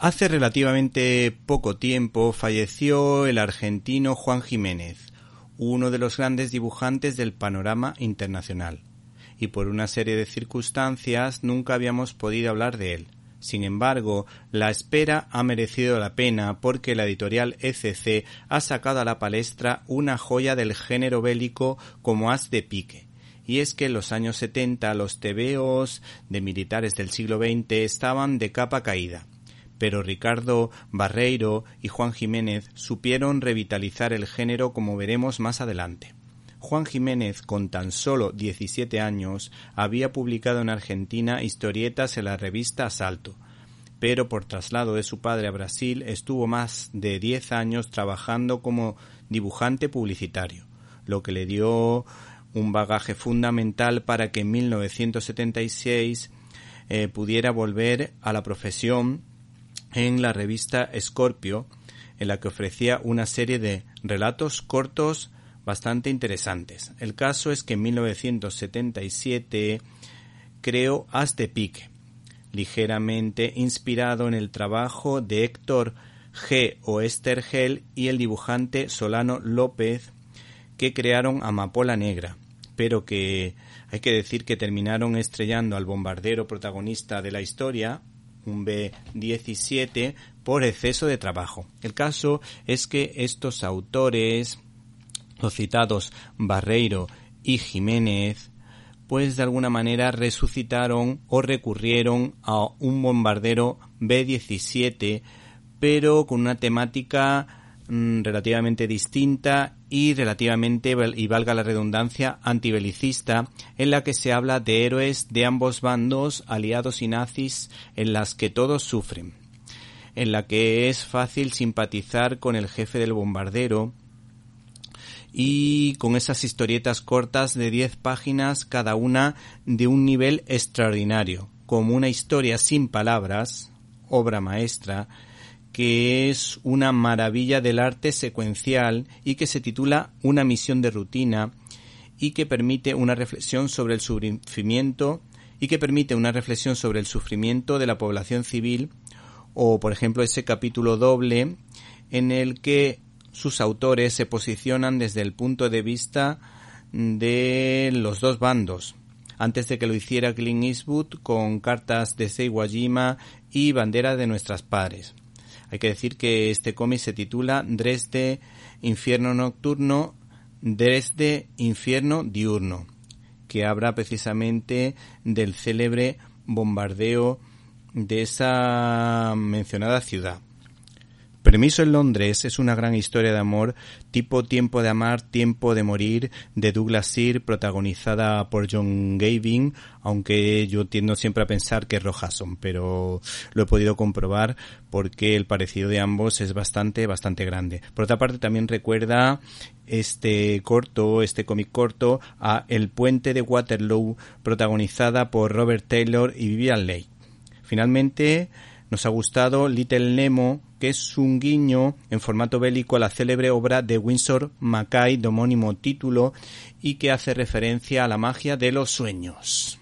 Hace relativamente poco tiempo falleció el argentino Juan Jiménez, uno de los grandes dibujantes del panorama internacional, y por una serie de circunstancias nunca habíamos podido hablar de él. Sin embargo, la espera ha merecido la pena porque la editorial ECC ha sacado a la palestra una joya del género bélico como as de pique. Y es que en los años 70 los tebeos de militares del siglo XX estaban de capa caída pero Ricardo Barreiro y Juan Jiménez supieron revitalizar el género como veremos más adelante. Juan Jiménez, con tan solo 17 años, había publicado en Argentina historietas en la revista Asalto, pero por traslado de su padre a Brasil estuvo más de 10 años trabajando como dibujante publicitario, lo que le dio un bagaje fundamental para que en 1976 eh, pudiera volver a la profesión en la revista Scorpio, en la que ofrecía una serie de relatos cortos bastante interesantes. El caso es que en 1977 creó As de Pique, ligeramente inspirado en el trabajo de Héctor G. Oestergel y el dibujante Solano López, que crearon Amapola Negra, pero que hay que decir que terminaron estrellando al bombardero protagonista de la historia, un B17 por exceso de trabajo. El caso es que estos autores, los citados Barreiro y Jiménez, pues de alguna manera resucitaron o recurrieron a un bombardero B-17, pero con una temática Mm, relativamente distinta y relativamente, y valga la redundancia, antibelicista, en la que se habla de héroes de ambos bandos, aliados y nazis, en las que todos sufren, en la que es fácil simpatizar con el jefe del bombardero, y con esas historietas cortas de 10 páginas cada una de un nivel extraordinario, como una historia sin palabras, obra maestra, que es una maravilla del arte secuencial y que se titula Una misión de rutina y que permite una reflexión sobre el sufrimiento y que permite una reflexión sobre el sufrimiento de la población civil o por ejemplo ese capítulo doble en el que sus autores se posicionan desde el punto de vista de los dos bandos antes de que lo hiciera Clint Eastwood con cartas de Seiwajima y bandera de nuestras padres. Hay que decir que este cómic se titula Dresde Infierno Nocturno, Dresde Infierno Diurno, que habla precisamente del célebre bombardeo de esa mencionada ciudad. Permiso en Londres es una gran historia de amor tipo Tiempo de amar, Tiempo de morir de Douglas Sear protagonizada por John Gavin, aunque yo tiendo siempre a pensar que es Rojason, pero lo he podido comprobar porque el parecido de ambos es bastante, bastante grande. Por otra parte también recuerda este corto, este cómic corto a El puente de Waterloo protagonizada por Robert Taylor y Vivian Leigh. Finalmente, nos ha gustado Little Nemo, que es un guiño en formato bélico a la célebre obra de Winsor Mackay de homónimo título y que hace referencia a la magia de los sueños.